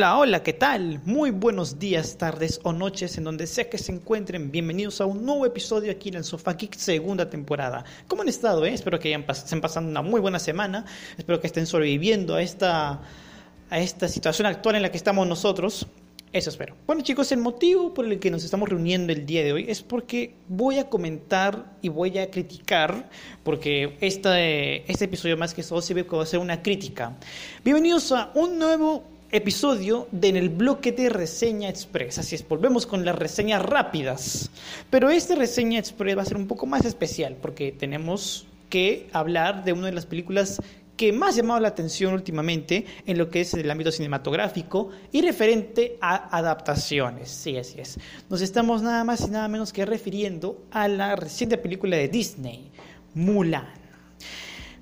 Hola, hola, ¿qué tal? Muy buenos días, tardes o noches en donde sea que se encuentren. Bienvenidos a un nuevo episodio aquí en el Sofá Geek segunda temporada. ¿Cómo han estado? Eh? Espero que hayan estén pasando una muy buena semana. Espero que estén sobreviviendo a esta, a esta situación actual en la que estamos nosotros. Eso espero. Bueno chicos, el motivo por el que nos estamos reuniendo el día de hoy es porque voy a comentar y voy a criticar, porque este, este episodio más que todo sirve como hacer una crítica. Bienvenidos a un nuevo episodio de en el bloque de reseña express. Así es, volvemos con las reseñas rápidas. Pero esta reseña express va a ser un poco más especial porque tenemos que hablar de una de las películas que más ha llamado la atención últimamente en lo que es el ámbito cinematográfico y referente a adaptaciones. Sí, así es. Nos estamos nada más y nada menos que refiriendo a la reciente película de Disney, Mulan.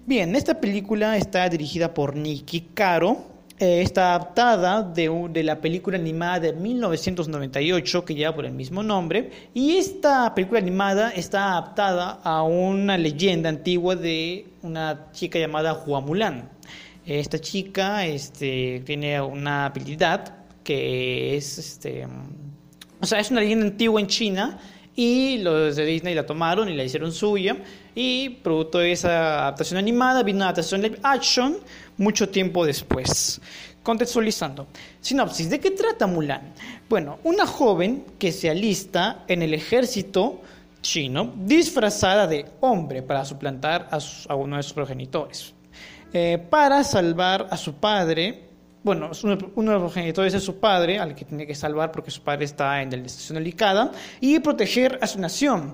Bien, esta película está dirigida por Nicky Caro, eh, está adaptada de, de, la película animada de 1998 que lleva por el mismo nombre y esta película animada está adaptada a una leyenda antigua de una chica llamada Hua Mulan. Esta chica este, tiene una habilidad que es, este, o sea, es una leyenda antigua en China y los de Disney la tomaron y la hicieron suya y producto de esa adaptación animada vino una adaptación live action mucho tiempo después. Contextualizando. Sinopsis, ¿de qué trata Mulan? Bueno, una joven que se alista en el ejército chino disfrazada de hombre para suplantar a, uno de sus progenitores. Eh, para salvar a su padre, bueno, uno de los progenitores es su padre, al que tiene que salvar porque su padre está en la estación delicada, y proteger a su nación.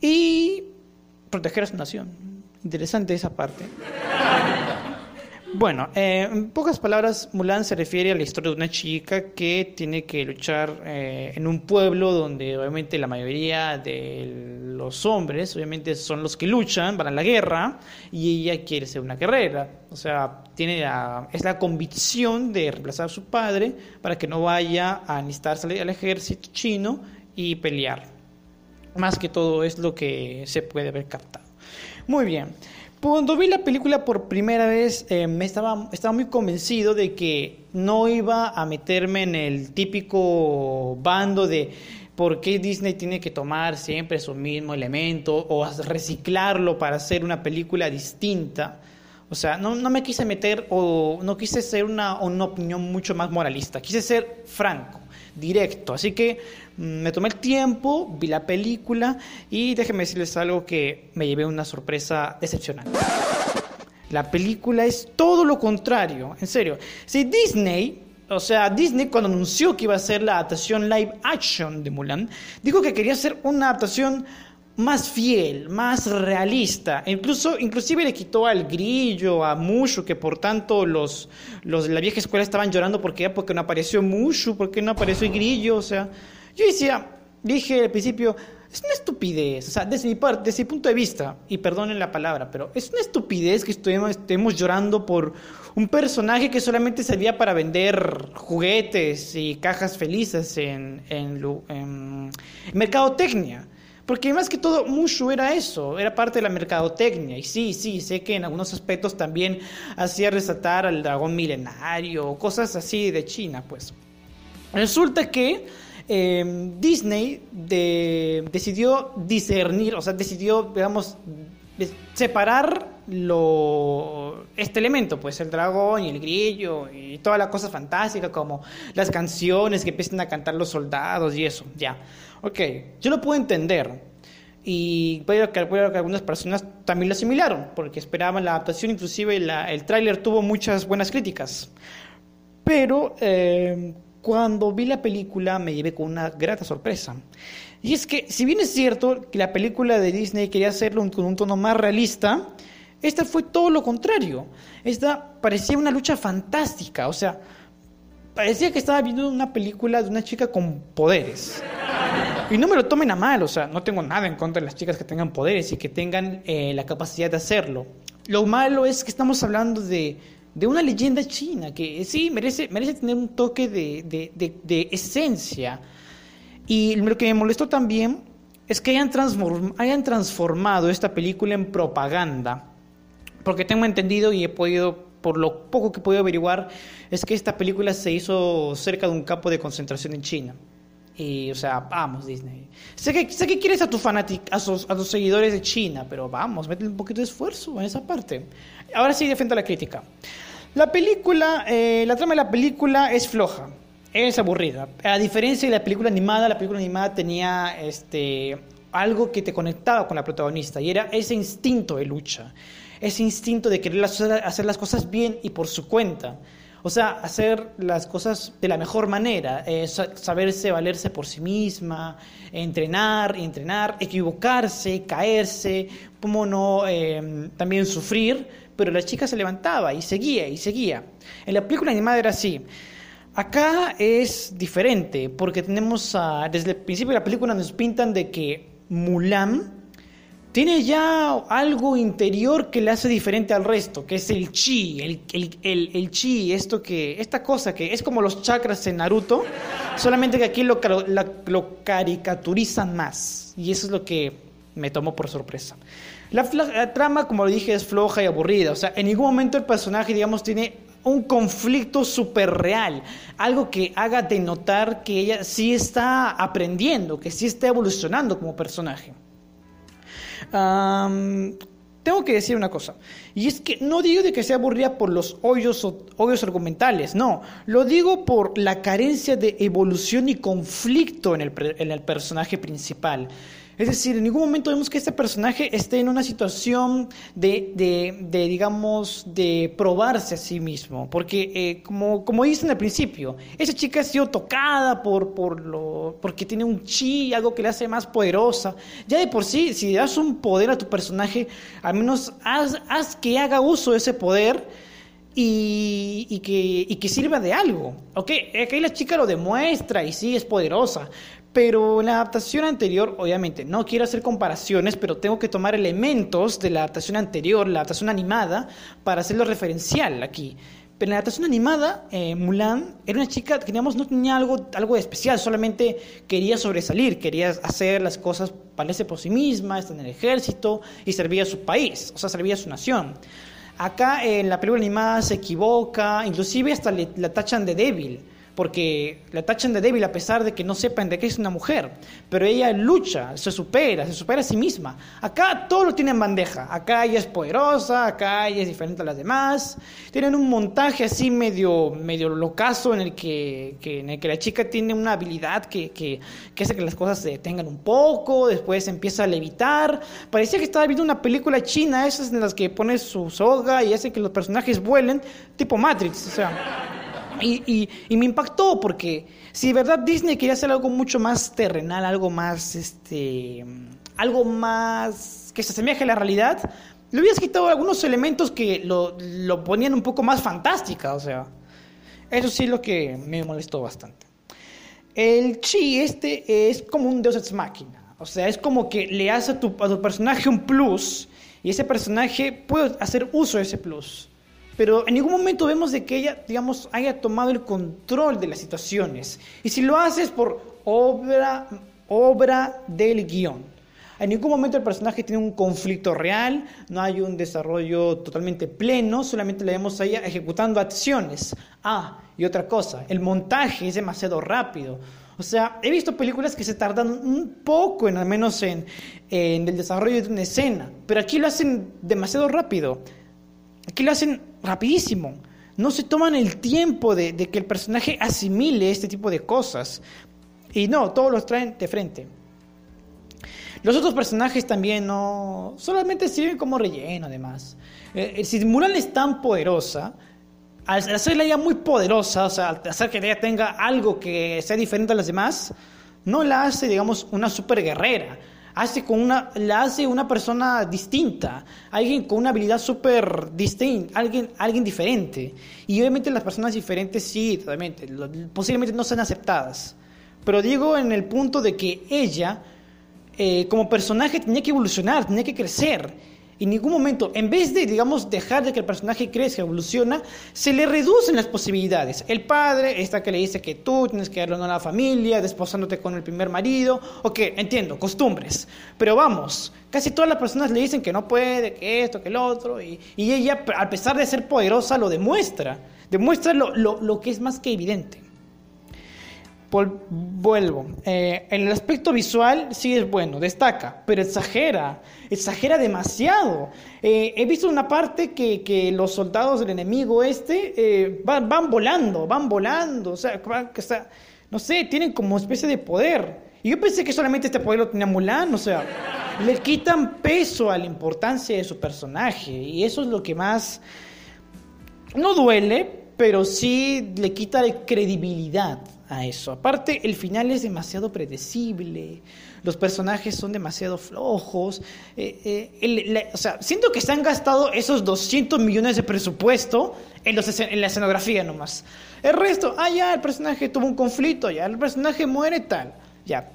Y proteger a su nación. Interesante esa parte. Bueno, eh, en pocas palabras, Mulan se refiere a la historia de una chica que tiene que luchar eh, en un pueblo donde obviamente la mayoría de los hombres, obviamente son los que luchan, van a la guerra y ella quiere ser una guerrera. O sea, tiene es la convicción de reemplazar a su padre para que no vaya a necesitarse al ejército chino y pelear. Más que todo es lo que se puede haber captado. Muy bien. Cuando vi la película por primera vez, eh, me estaba, estaba muy convencido de que no iba a meterme en el típico bando de por qué Disney tiene que tomar siempre su mismo elemento o reciclarlo para hacer una película distinta. O sea, no, no me quise meter o no quise ser una, una opinión mucho más moralista, quise ser franco directo. Así que mm, me tomé el tiempo, vi la película y déjenme decirles algo que me llevé una sorpresa decepcionante. La película es todo lo contrario, en serio. Si Disney, o sea, Disney cuando anunció que iba a ser la adaptación live action de Mulan, dijo que quería hacer una adaptación más fiel, más realista. Incluso, inclusive le quitó al grillo, a Mushu, que por tanto los, los de la vieja escuela estaban llorando porque, porque no apareció Mushu, porque no apareció el grillo. O sea, yo decía, dije al principio, es una estupidez. O sea, desde mi parte, desde mi punto de vista, y perdonen la palabra, pero es una estupidez que estemos, estemos llorando por un personaje que solamente servía para vender juguetes y cajas felices en, en, en mercadotecnia. Porque más que todo, Mushu era eso, era parte de la mercadotecnia. Y sí, sí, sé que en algunos aspectos también hacía resaltar al dragón milenario, cosas así de China, pues. Resulta que em, Disney decidió discernir, o sea, decidió, digamos, separar este elemento, pues el dragón y el grillo y toda la cosa fantástica como las canciones que empiezan a cantar los soldados y eso, ya. Ok, yo lo puedo entender. Y puede que, que algunas personas también lo asimilaron, porque esperaban la adaptación, inclusive el tráiler tuvo muchas buenas críticas. Pero eh, cuando vi la película me llevé con una grata sorpresa. Y es que, si bien es cierto que la película de Disney quería hacerlo con un tono más realista, esta fue todo lo contrario. Esta parecía una lucha fantástica, o sea, parecía que estaba viendo una película de una chica con poderes. Y no me lo tomen a mal, o sea, no tengo nada en contra de las chicas que tengan poderes y que tengan eh, la capacidad de hacerlo. Lo malo es que estamos hablando de, de una leyenda china que sí merece, merece tener un toque de, de, de, esencia. Y lo que me molestó también es que hayan, hayan transformado esta película en propaganda. Porque tengo entendido y he podido por lo poco que puedo averiguar, es que esta película se hizo cerca de un campo de concentración en China. Y, o sea, vamos, Disney. Sé que, sé que quieres a, tu fanatic, a, sus, a tus seguidores de China, pero vamos, métele un poquito de esfuerzo en esa parte. Ahora sí, defiendo la crítica. La película, eh, la trama de la película es floja, es aburrida. A diferencia de la película animada, la película animada tenía este, algo que te conectaba con la protagonista y era ese instinto de lucha, ese instinto de querer hacer las cosas bien y por su cuenta. O sea, hacer las cosas de la mejor manera, eh, saberse valerse por sí misma, entrenar y entrenar, equivocarse, caerse, cómo no eh, también sufrir, pero la chica se levantaba y seguía y seguía. En la película animada era así. Acá es diferente, porque tenemos, desde el principio de la película nos pintan de que Mulan tiene ya algo interior que le hace diferente al resto, que es el chi, el, chi, esto que, esta cosa que es como los chakras en Naruto, solamente que aquí lo, lo caricaturizan más. Y eso es lo que me tomó por sorpresa. La, trama, como lo dije, es floja y aburrida. O sea, en ningún momento el personaje, digamos, tiene un conflicto súper real. Algo que haga denotar que ella sí está aprendiendo, que sí está evolucionando como personaje. Tengo que decir una cosa, y es que no digo de que sea aburrida por los hoyos, hoyos argumentales, no, lo digo por la carencia de evolución y conflicto en el, en el personaje principal. Es decir, en ningún momento vemos que este personaje esté en una situación de, de, digamos, de probarse a sí mismo. Porque, eh, como, dicen al principio, esa chica ha sido tocada por, por lo, porque tiene un chi, algo que le hace más poderosa. Ya de por sí, si das un poder a tu personaje, al menos haz, haz que haga uso de ese poder. Y, que, y, que, sirva de algo. Ok, aquí la chica lo demuestra y sí es poderosa, pero en la adaptación anterior, obviamente, no quiero hacer comparaciones, pero tengo que tomar elementos de la adaptación anterior, la adaptación animada, para hacerlo referencial aquí. Pero en la adaptación animada, eh, Mulan era una chica que digamos, no tenía algo, algo especial, solamente quería sobresalir, quería hacer las cosas, valerse por sí misma, estar en el ejército y servir a su país, o sea, servir a su nación. Acá en la película animada se equivoca, inclusive hasta le, la tachan de débil porque la tachan de débil a pesar de que no sepan de qué es una mujer, pero ella lucha, se supera, se supera a sí misma. Acá todo lo tiene en bandeja, acá ella es poderosa, acá ella es diferente a las demás, tienen un montaje así medio, medio locazo en el que, que la chica tiene una habilidad que, que, que, hace que las cosas se detengan un poco, después empieza a levitar, parecía que estaba viendo una película china, esas en las que pone su soga y hace que los personajes vuelen, tipo Matrix, o sea... Y, me impactó porque si de verdad Disney quería hacer algo mucho más terrenal, algo más, este, algo más que se asemeje a la realidad, le hubieras quitado algunos elementos que lo, lo ponían un poco más fantástica, o sea, eso sí es lo que me molestó bastante. El chi este es como un deus ex máquina, o sea, es como que le hace a tu, a tu personaje un plus y ese personaje puede hacer uso de ese plus pero en ningún momento vemos de que ella, digamos, haya tomado el control de las situaciones. Y si lo hace es por obra, obra del guion. En ningún momento el personaje tiene un conflicto real, no hay un desarrollo totalmente pleno, solamente le vemos a ella ejecutando acciones. Ah, y otra cosa, el montaje es demasiado rápido. O sea, he visto películas que se tardan un poco, en, al menos en, en el desarrollo de una escena, pero aquí lo hacen demasiado rápido. Aquí lo hacen rapidísimo. No se toman el tiempo de, que el personaje asimile este tipo de cosas. Y no, todos los traen de frente. Los otros personajes también no. solamente sirven como relleno, además. Eh, eh, si Mulan es tan poderosa, al hacerla ya muy poderosa, o sea, al hacer que ella tenga algo que sea diferente a las demás, no la hace, digamos, una super guerrera hace con una, la hace una persona distinta, alguien con una habilidad súper distinta, alguien, alguien diferente. Y obviamente las personas diferentes sí, totalmente, posiblemente no sean aceptadas. Pero digo en el punto de que ella, eh, como personaje, tenía que evolucionar, tenía que crecer. En ningún momento, en vez de, digamos, dejar de que el personaje crezca, evoluciona, se le reducen las posibilidades. El padre, esta que le dice que tú tienes que darle honor a la familia, desposándote con el primer marido, ok, entiendo, costumbres. Pero vamos, casi todas las personas le dicen que no puede, que esto, que el otro, y, ella, a pesar de ser poderosa, lo demuestra. Demuestra lo, lo que es más que evidente vuelvo. Eh, en el aspecto visual sí es bueno, destaca, pero exagera, exagera demasiado. Eh, he visto una parte que, que, los soldados del enemigo este eh, van, van, volando, van volando, o sea, no sé, tienen como especie de poder. Y yo pensé que solamente este poder lo tenía Mulan, o sea, le quitan peso a la importancia de su personaje, y eso es lo que más, no duele, pero sí le quita credibilidad a eso. Aparte, el final es demasiado predecible, los personajes son demasiado flojos. Eh, eh, o sea, siento que se han gastado esos 200 millones de presupuesto en, los, en la escenografía nomás. El resto, ah, ya, el personaje tuvo un conflicto, ya, el personaje muere tal, ya.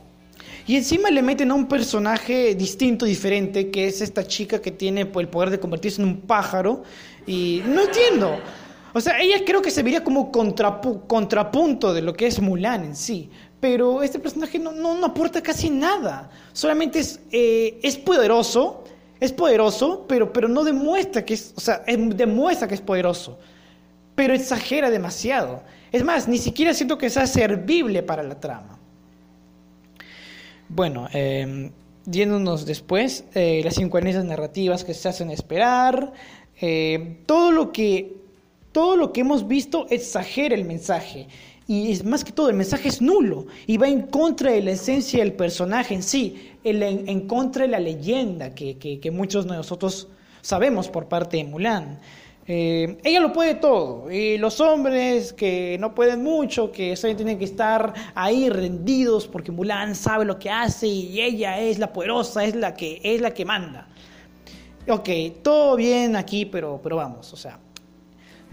Y encima le meten a un personaje distinto, diferente, que es esta chica que tiene el poder de convertirse en un pájaro. Y no entiendo. O sea, ella creo que se vería como contrapunto de lo que es Mulan en sí. Pero este personaje no, no, aporta casi nada. Solamente es, eh, es poderoso, es poderoso, pero, pero no demuestra que es, o sea, demuestra que es poderoso. Pero exagera demasiado. Es más, ni siquiera siento que sea servible para la trama. Bueno, eh, yéndonos después, eh, las cinco narrativas que se hacen esperar, eh, todo lo que todo lo que hemos visto exagera el mensaje. Y es más que todo, el mensaje es nulo y va en contra de la esencia del personaje en sí, en, contra de la leyenda que, muchos de nosotros sabemos por parte de Mulan. Eh, ella lo puede todo, y los hombres que no pueden mucho, que tienen que estar ahí rendidos porque Mulan sabe lo que hace y ella es la poderosa, es la que, es la que manda. Ok, todo bien aquí, pero, pero vamos, o sea,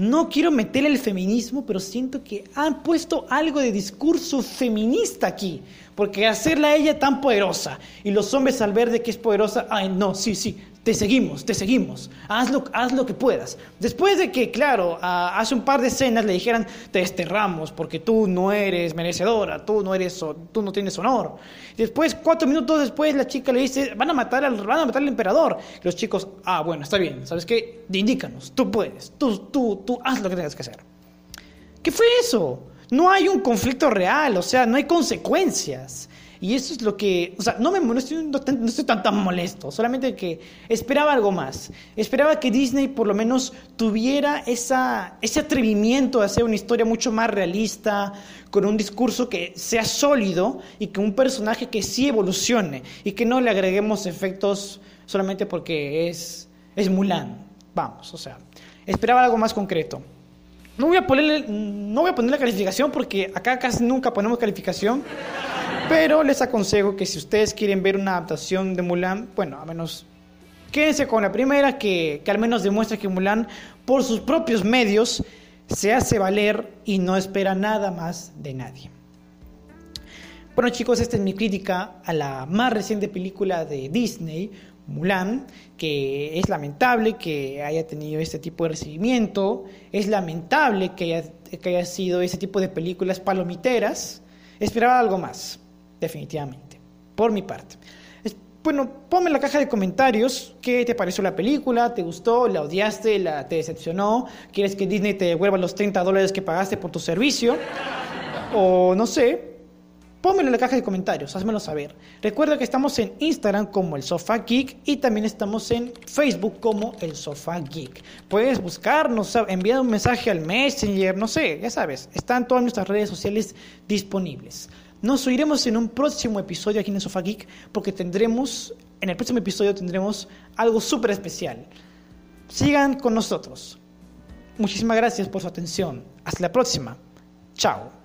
no quiero meterle el feminismo, pero siento que han puesto algo de discurso feminista aquí. Porque hacerla ella tan poderosa y los hombres al ver de que es poderosa, ay, no, sí, sí, te seguimos, te seguimos, haz lo, haz lo que puedas. Después de que, claro, hace un par de escenas le dijeran, te desterramos porque tú no eres merecedora, tú no, eres, tú no tienes honor. Después, cuatro minutos después, la chica le dice, van a matar al, van a matar al emperador. los chicos, ah, bueno, está bien, ¿sabes qué? Indícanos, tú puedes, tú, tú, tú haz lo que tengas que hacer. ¿Qué fue eso? No hay un conflicto real, o sea, no hay consecuencias. Y eso es lo que, o sea, no, me, no, estoy, no, estoy tan, tan molesto, solamente que esperaba algo más. Esperaba que Disney por lo menos tuviera esa, ese atrevimiento de hacer una historia mucho más realista, con un discurso que sea sólido y que un personaje que sí evolucione y que no le agreguemos efectos solamente porque es, es Mulan. Vamos, o sea, esperaba algo más concreto. No voy, a ponerle, no voy a poner la calificación porque acá casi nunca ponemos calificación. Pero les aconsejo que si ustedes quieren ver una adaptación de Mulan, bueno, a menos quédense con la primera, que, que al menos demuestra que Mulan, por sus propios medios, se hace valer y no espera nada más de nadie. Bueno chicos, esta es mi crítica a la más reciente película de Disney, Mulan, que es lamentable que haya tenido este tipo de recibimiento, es lamentable que haya, que haya sido ese tipo de películas palomiteras, esperaba algo más definitivamente, por mi parte. bueno, ponme en la caja de comentarios qué te pareció la película, te gustó, la odiaste, la, te decepcionó, quieres que Disney te devuelva los 30 dólares que pagaste por tu servicio, o no sé, Pónmelo en la caja de comentarios, házmelo saber. Recuerda que estamos en Instagram como el Sofá Geek y también estamos en Facebook como el Sofá Geek. Puedes buscarnos, enviar un mensaje al Messenger, no sé, ya sabes, están todas nuestras redes sociales disponibles. Nos oiremos en un próximo episodio aquí en Sofa Geek porque tendremos, en el próximo episodio tendremos algo súper especial. Sigan con nosotros. Muchísimas gracias por su atención. Hasta la próxima. Chao.